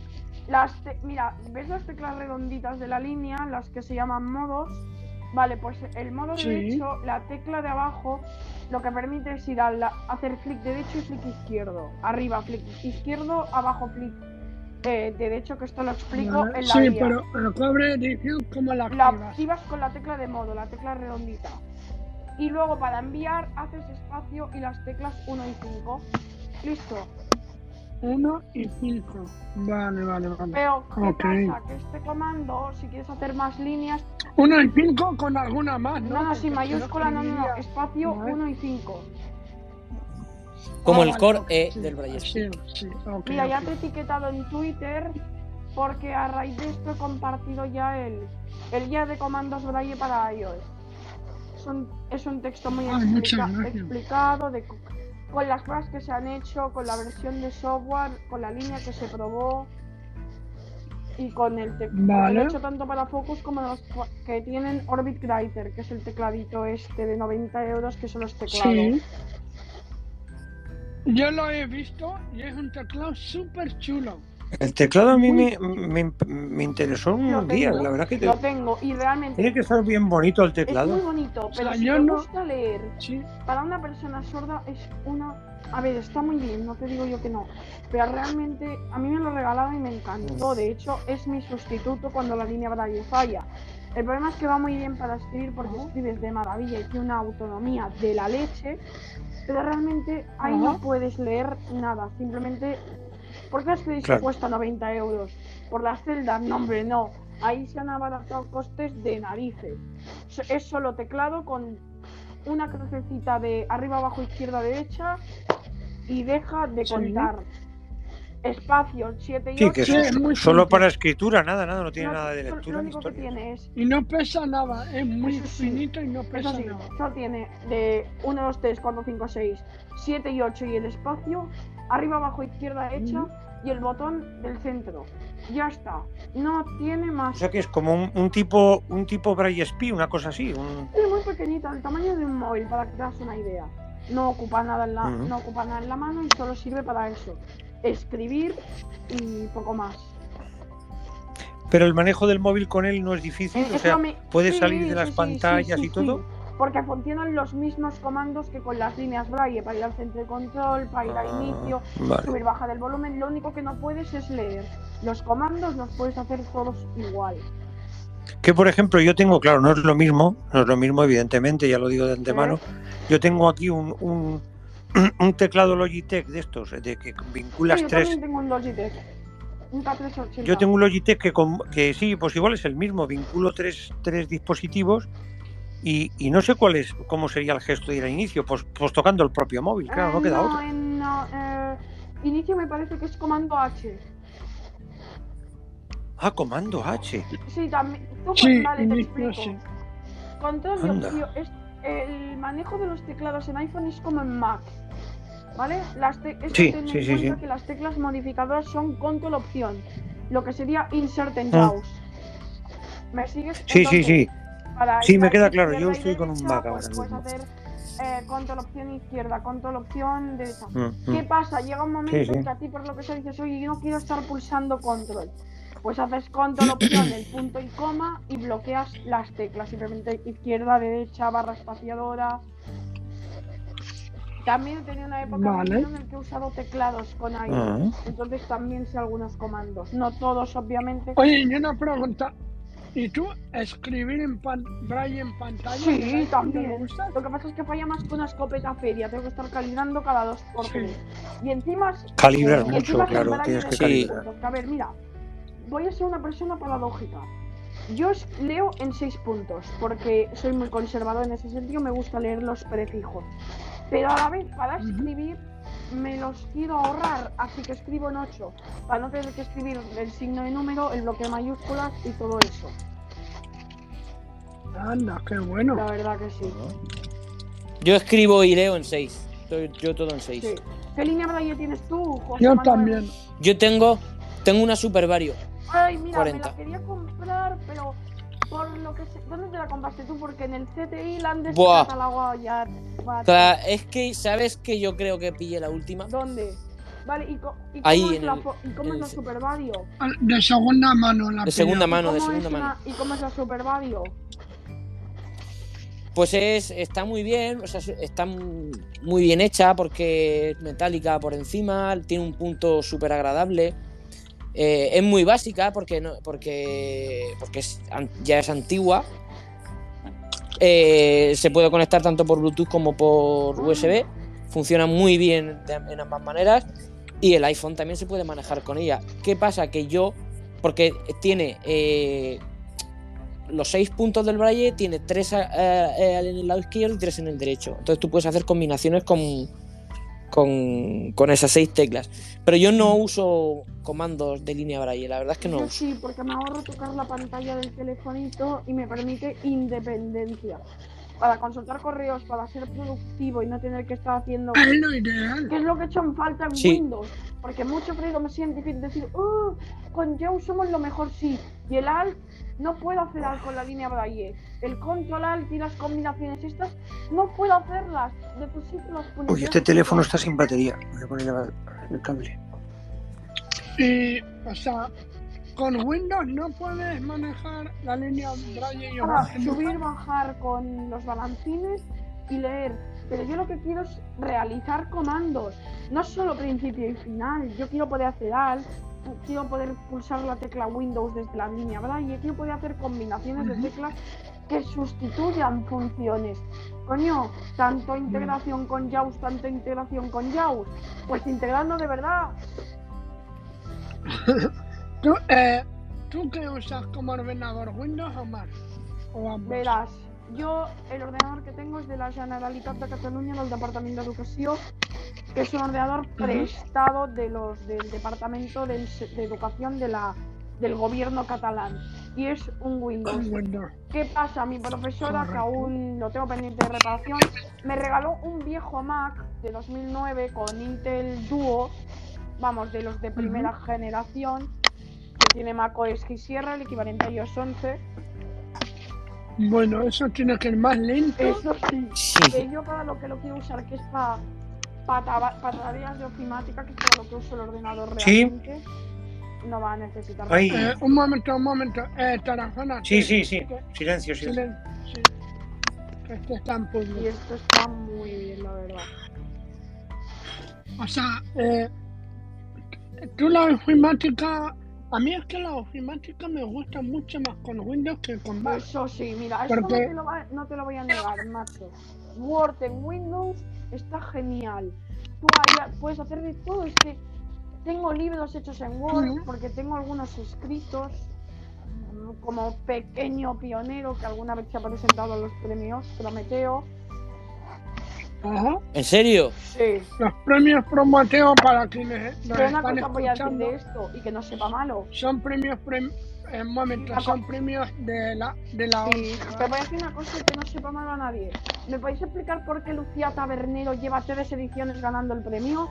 las mira, ¿ves las teclas redonditas de la línea, las que se llaman modos? Vale, pues el modo Sí. derecho, la tecla de abajo, lo que permite es ir a la- hacer clic derecho y clic izquierdo. Arriba clic izquierdo, abajo clic eh, derecho, que esto lo explico Vale, en la sí, guía. pero de edición, ¿cómo la La activas? activas con la tecla de modo, la tecla redondita. Y luego para enviar haces espacio y las teclas 1 y 5. Listo. 1 y 5. Vale, vale, vale. Pero, ¿qué Ok. pasa? Que este comando, si quieres hacer más líneas, 1 y 5 con alguna más, ¿no? no, no, sin si mayúscula, no, no, no, espacio No, ¿eh? 1 y 5. Como Ah, el vale, core E sí, del Braille. Sí, sí, ok. Mira, ya te he etiquetado en Twitter porque a raíz de esto he compartido ya el, el guía de comandos Braille para iOS. Es un, es un texto muy Ay, muchas explica- explicado de, con las pruebas que se han hecho, con la versión de software, con la línea que se probó y con el texto. Vale. Hecho tanto para Focus como los que tienen Orbit Writer, que es el tecladito este de 90 euros que son los teclados. Sí. Yo lo he visto y es un teclado súper chulo. El teclado a mí me, me, me interesó días, tengo, la verdad que te- Lo tengo y realmente tiene que estar bien bonito el Es muy teclado. bonito, pero sea, si yo te no- gusta leer, Sí. para una persona sorda es una... A ver, está muy bien, no te digo yo que no, pero realmente a mí me lo regalaron y me encantó. De hecho, es mi sustituto cuando la línea Braille falla. El problema es que va muy bien para escribir porque escribes de maravilla y tiene una autonomía de la leche, pero realmente ahí no puedes leer nada, simplemente... ¿Por qué que Claro. cuesta 90 euros? ¿Por las celdas? No, hombre, no. Ahí se han abaratado costes de narices. Es solo teclado con una crucecita de arriba, abajo, izquierda, derecha y deja de Sí. contar. Espacio 7 y Sí, 8. que Sí, es muy solo simple. para escritura, nada, nada, no tiene No, nada de lectura Lo ni único que tiene es Y no pesa nada, es muy Eso sí. finito y no pesa sí, nada. solo tiene de 1, 2, 3, 4, 5, 6, 7 y 8 y el espacio, arriba, abajo, izquierda, derecha y el botón del centro. Ya está. No tiene O más. sea que es como un, un tipo un tipo Braille Spy, una cosa así. un- Es muy pequeñito, el tamaño de un móvil, para que te hagas una idea. No ocupa nada en la, no ocupa nada en la mano y solo sirve para eso. Escribir y poco más. Pero el manejo del móvil con él no es difícil, Es o sea, puedes sí, salir de las sí, pantallas sí, y todo. Porque funcionan los mismos comandos que con las líneas Braille, para ir al centro de control, para ir al Ah, inicio, vale. subir, baja del volumen. Lo único que no puedes es leer. Los comandos los puedes hacer todos igual. Que por ejemplo yo tengo, claro, no es lo mismo, no es lo mismo, evidentemente, ya lo digo de antemano. Yo tengo aquí un, un, un teclado Logitech de estos, de que vinculas Sí, yo tres. tengo un Logitech. Un K380. Yo tengo un Logitech que, con- que sí, pues igual es el mismo, vinculo tres, tres dispositivos y, y no sé cuál es, cómo sería el gesto de ir al inicio, pues, pues tocando el propio móvil, claro, no Eh, queda no, en, no, eh, inicio me parece que es comando H. Ah, comando H. Sí, también. tú, Sí, vale, te inicio, explico. sí. Control de Anda. opción. Es, el manejo de los teclados en iPhone es como en Mac. ¿Vale? Las Sí, sí, en sí, que las teclas modificadoras son control opción. Lo que sería insert en Ah. JAWS. ¿Me sigues? Sí, sí, sí. Para Sí, me queda claro, yo estoy con un Mac pues ahora puedes mismo. hacer eh, control opción izquierda, control opción derecha. Mm, ¿Qué mm. pasa? Llega un momento Sí, sí. que a ti por lo que sea dices, oye, yo no quiero estar pulsando control. Pues haces control opción, el punto y coma y bloqueas las teclas. Simplemente izquierda, derecha, barra espaciadora. También he tenido una época Vale. en la que he usado teclados con iOS. Ah. Entonces también sé algunos comandos. No todos, obviamente. Oye, y una pregunta. ¿Y tú escribir en pan, braille en pantalla? Sí, ¿te también. Lo que pasa es que falla más que una escopeta feria. Tengo que estar calibrando cada dos por Sí. tres. Y encima Y mucho, encima claro, tienes que Sí. calibrar. puntos. A ver, mira, voy a ser una persona paradójica. Yo leo en seis puntos, porque soy muy conservador en ese sentido, me gusta leer los prefijos. Pero a la vez, para escribir, me los quiero ahorrar, así que escribo en 8, para no tener que escribir el signo de número, el bloque de mayúsculas y todo eso. Anda, qué bueno. La verdad que sí. Yo escribo y leo en 6. Yo todo en 6. sí. ¿Qué línea braille tienes tú, José Yo Manuel? también. Yo tengo, tengo una Super Vario. Ay, mira, 40. me la quería comprar, pero por lo que sé, ¿dónde te la compraste tú? Porque en el CTI la han Buah. descatalogado ya. macho. Cla- Es que, ¿sabes que yo creo que pillé la última? ¿Dónde? Vale, ¿y, co- y cómo, Ahí, es, en la, el- fo- y cómo en es la el- Super? De segunda mano la De segunda mano, de ¿Cómo segunda mano. una- ¿Y cómo es la Super Vario? Pues es, está muy bien, o sea, está muy bien hecha porque es metálica por encima, tiene un punto súper agradable. Eh, es muy básica porque, no, porque, porque ya es antigua. Eh, se puede conectar tanto por Bluetooth como por USB. Funciona muy bien en ambas maneras. Y el iPhone también se puede manejar con ella. ¿Qué pasa? Que yo, porque tiene eh, los seis puntos del braille, tiene tres en el lado izquierdo y tres en el derecho. Entonces tú puedes hacer combinaciones con, con, con esas seis teclas. Pero yo no uso comandos de línea braille, la verdad es que no Yo uso. sí, porque me ahorro tocar la pantalla del telefonito y me permite independencia. Para consultar correos, para ser productivo y no tener que estar haciendo... Es lo ideal. ¿Qué es lo que he hecho en falta en Sí. Windows? Porque mucho frío me siento difícil decir, "Oh, con Yao somos lo mejor, sí. Y el Alt, no puedo hacer con la línea Braille. El Control Alt y las combinaciones estas, no puedo hacerlas. Necesito las Uy, este teléfono está sin batería. Voy a poner el- cable. Y, o sea, con Windows no puedes manejar la línea Braille y subir, bajar con los balancines y leer. Pero yo lo que quiero es realizar comandos, no solo principio y final. Yo quiero poder hacer alt, quiero poder pulsar la tecla Windows desde la línea Braille, quiero poder hacer combinaciones de teclas que sustituyan funciones. Coño, tanto integración con JAWS, tanto integración con JAWS. Pues integrando de verdad. ¿Tú, eh, ¿Tú qué usas como ordenador, Windows o Mac? O ambos. Verás, jo el ordenador que tengo es de la Generalitat de Catalunya, del Departament d'Educació, que es un ordenador prestado de los, del Departamento de Educación de la, del gobierno catalán. Y es un Windows. ¿Qué pasa? Mi profesora, que aún lo tengo pendiente de reparación, me regaló un viejo Mac de 2009 con Intel Duo, vamos, de los de primera generación, que tiene Mac OS X Sierra, el equivalente a iOS 11. Bueno, eso tiene que ir más lento. Eso sí, Sí. que yo para lo que lo quiero usar, que es para, para, tareas de ofimática, que es para lo que uso el ordenador Sí. realmente, no va a necesitar. Ay. Eh, un momento, un momento. Eh, Tarajana. Sí, sí, sí. que- Silencio, silencio. silen- sí. Este está en Y público. esto está muy bien, la verdad. O sea, eh, tú la ofimática. A mí es que la ofimática me gusta mucho más con Windows que con Mac. Eso sí, mira, esto no te, lo va- no te lo voy a negar, macho. Word en Windows está genial. Tú ahí puedes hacer de todo. Es que tengo libros hechos en Word porque tengo algunos escritos mm, como pequeño pionero que alguna vez se ha presentado a los premios Prometeo. Ajá. ¿En serio? Sí. Los premios Prometeo para quienes nos Pero una están cosa voy a decir de esto y que no sepa malo. son premios, prem- eh, un momento, son premios de la de la Sí, te voy a decir una cosa que no sepa malo a nadie. ¿Me podéis explicar por qué Lucía Tabernero lleva tres ediciones ganando el premio?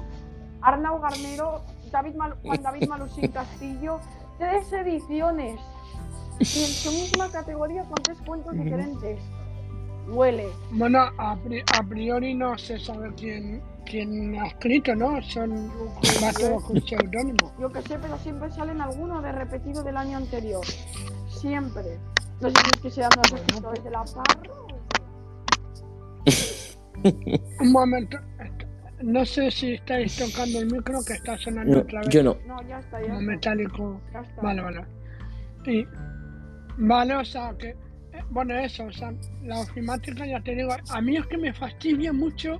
Arnau Garnero, David Mal- Juan David Malusín Castillo, tres ediciones. Y en su misma categoría con tres cuentos diferentes. Huele. Bueno, a, pri- a priori no se sabe quién, quién ha escrito, ¿no? Son va todo con seudónimo. Yo que sé, pero siempre salen algunos de repetido del año anterior. Siempre. No sé si es que sean los escritores de la parra. Un momento, no sé si estáis tocando el micro que está sonando No, otra vez yo no. No, ya está, como ya está. metálico. Ya está. Vale, vale. Y, vale, o sea que, bueno, eso, o sea, la ofimática ya te digo, a mí es que me fastidia mucho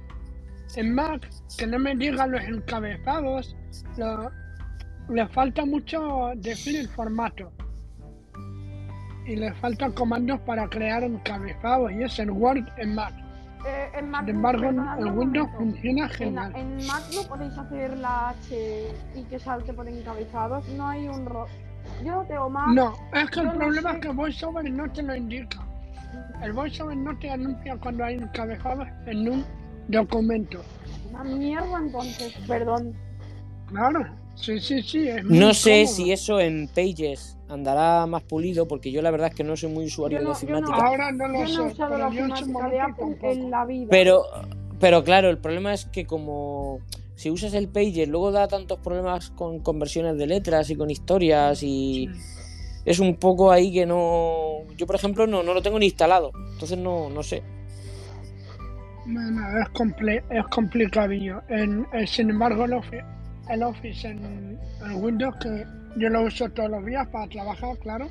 en Mac que no me digan los encabezados, lo- le falta mucho definir el formato. Y le faltan comandos para crear encabezados y es en Word en Mac. Eh, en Mac, Sin embargo, un Windows funciona En, genial. en Mac no podéis hacer la H y que salte por encabezados. No hay un ro... Yo no tengo Mac. No, es que yo el no problema sé. es que VoiceOver no te lo indica. El VoiceOver no te anuncia cuando hay encabezados en un documento. Una mierda entonces, perdón. Claro, sí, sí, sí. Es muy No sé cómodo. si eso en Pages andará más pulido, porque yo la verdad es que no soy muy usuario no- de yo no-. Ahora no lo Yo no he sé, usado la ofimática de Apple en la vida. Pero, pero claro, el problema es que como si usas el Pages, luego da tantos problemas con conversiones de letras y con historias y es un poco ahí que no... Yo, por ejemplo, no, no lo tengo ni instalado, entonces no, no sé. Bueno, es, comple es complicadillo. En, en- sin embargo, el Office, el Office en, en Windows, que yo lo uso todos los días para trabajar, claro,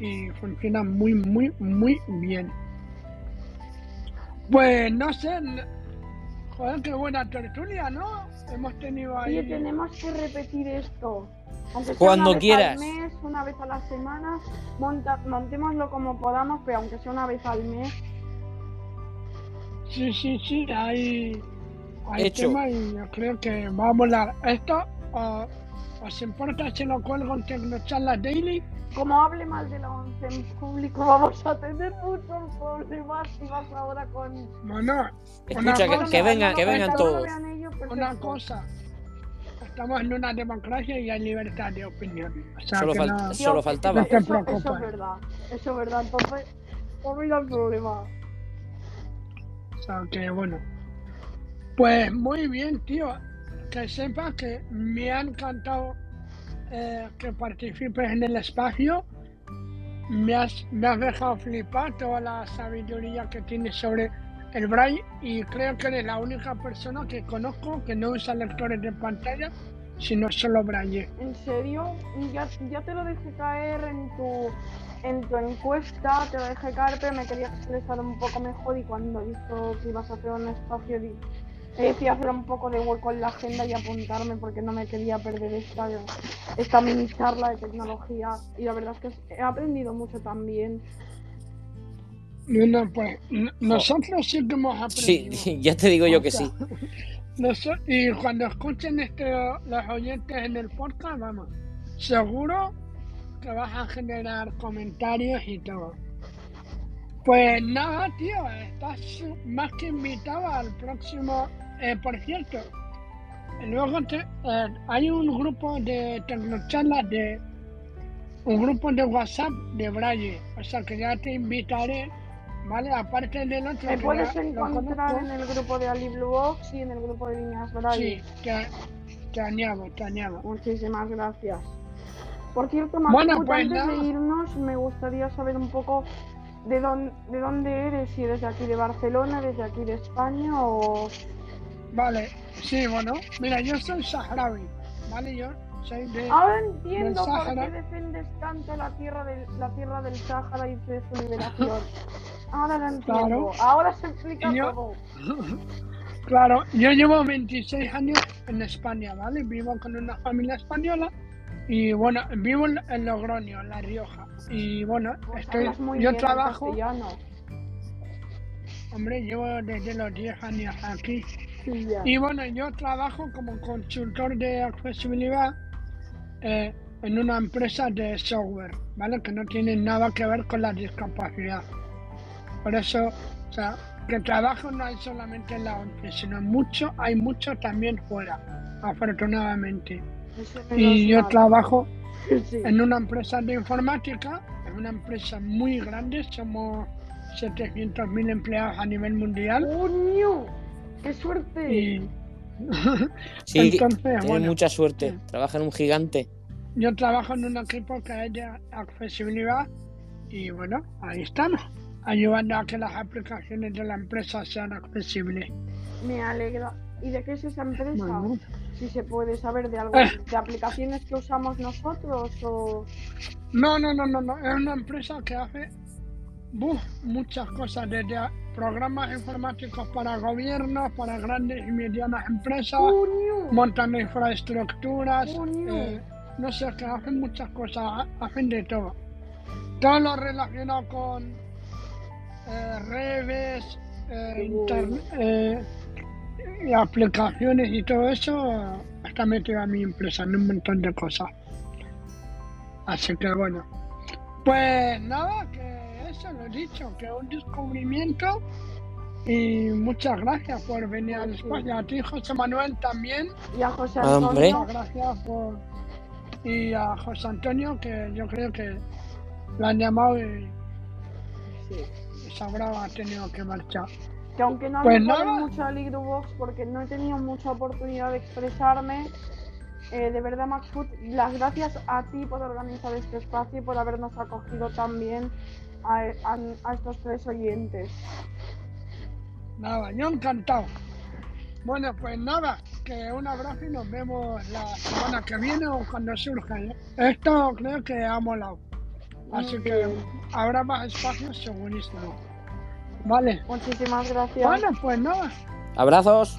y funciona muy, muy, muy bien. Pues no sé, Joder, qué buena tertulia, ¿no? Hemos tenido ahí. Oye, tenemos que repetir esto. Aunque sea Cuando una vez quieras. al mes, una vez a la semana, monta, montémoslo como podamos, pero aunque sea una vez al mes. Sí, sí, sí, hay, hay Hecho. tema y yo creo que va a molar. Esto, ah, ¿os importa si lo cuelgo en Tecnocharlas Daily? Como hable mal de la once en público, vamos a tener muchos problemas y más ahora con... Bueno, Escucha, que, que vengan, que vengan todos. ellos, una cosa. Estamos en una democracia y hay libertad de opinión. O sea, Solo, que fal- no- solo faltaba. No te Eso, eso es verdad, eso es verdad. Entonces, olvida el problema. O sea, que bueno. Pues muy bien, tío. Que sepas que me ha encantado eh, que participes en el espacio. Me has, me has dejado flipar toda la sabiduría que tienes sobre el braille y creo que eres la única persona que conozco que no usa lectores de pantalla, sino solo braille. ¿En serio? Ya, ya te lo dejé caer en tu, en tu encuesta, te lo dejé caer, pero me quería expresar un poco mejor y cuando he visto que ibas a hacer un espacio, di- he decidido hacer un poco de hueco en la agenda y apuntarme porque no me quería perder esta, esta mini charla de tecnología y la verdad es que he aprendido mucho también. No, no, pues n- nosotros sí que hemos aprendido. Sí, ya te digo yo que sí. Y cuando escuchen este, los oyentes en el podcast, vamos, seguro que vas a generar comentarios y todo. Pues nada, tío, estás más que invitado al próximo. Eh, por cierto, luego te- eh, hay un grupo de tecnocharlas de. Un grupo de WhatsApp de Braille. O sea que ya te invitaré, ¿vale? Aparte del otro. Me puedes ya encontrar en el grupo de Ali Blue Box y en el grupo de Líneas Sí, Braille. te, te añado, te añado. Muchísimas gracias. Por cierto, Maxut, Bueno, pues antes de irnos, me gustaría saber un poco de dónde, de dónde eres, si eres de aquí de Barcelona, desde aquí de España o... Vale, sí, bueno, mira, yo soy saharaui, ¿vale? Yo soy de... Ahora entiendo por qué defendes tanto la tierra del, la tierra del Sáhara y de su liberación. Ahora lo entiendo. Claro. Ahora se explica yo- todo. Claro, yo llevo 26 años en España, ¿vale? Vivo con una familia española y bueno, vivo en Logroño, en La Rioja. Y bueno, Pues estoy, muy yo trabajo, hombre, llevo desde los 10 años aquí. Y bueno, yo trabajo como consultor de accesibilidad eh, en una empresa de software, ¿vale? Que no tiene nada que ver con la discapacidad. Por eso, o sea, que trabajo no hay solamente en la ONCE, sino mucho, hay mucho también fuera, afortunadamente. Y yo trabajo Sí. en una empresa de informática, es una empresa muy grande, somos 700.000 empleados a nivel mundial. ¡Coño! ¡Qué suerte! Y Sí, entonces, bueno, mucha suerte. sí. Trabaja en un gigante. Yo trabajo en un equipo que es de accesibilidad y bueno, ahí estamos, ayudando a que las aplicaciones de la empresa sean accesibles. Me alegra. ¿Y de qué es esa empresa? Bueno, Si se puede saber de algo, Eh. de aplicaciones que usamos nosotros o... no, no, no, no, no, es una empresa que hace buf, muchas cosas, desde programas informáticos para gobiernos, para grandes y medianas empresas, ¡Coño! montan infraestructuras, eh, no sé, que hacen muchas cosas, ha- hacen de todo. Todo lo relacionado con eh, redes, eh, internet, y aplicaciones y todo eso, está metido a mi empresa en un montón de cosas. Así que bueno, pues nada, que eso lo he dicho, que un descubrimiento y muchas gracias por venir al espacio. A ti, José Manuel, también. Y a José Hombre. Antonio. Muchas gracias por. Y a José Antonio, que yo creo que lo han llamado y, y Sabrá ha tenido que marchar. Que aunque no Pues me nada. mucho a Box porque no he tenido mucha oportunidad de expresarme, eh, de verdad, Max Food, las gracias a ti por organizar este espacio y por habernos acogido también a, a- a estos tres oyentes. Nada, yo encantado. Bueno, pues nada, que un abrazo y nos vemos la semana que viene o cuando surja. ¿eh? Esto creo que ha molado. Así que habrá más espacios segurísimo. Vale. Muchísimas gracias. Bueno, pues nada, Abrazos.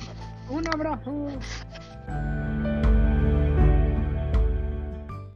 Un abrazo.